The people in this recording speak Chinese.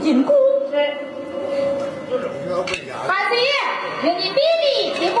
紧箍咒孩子爷给你比比齐步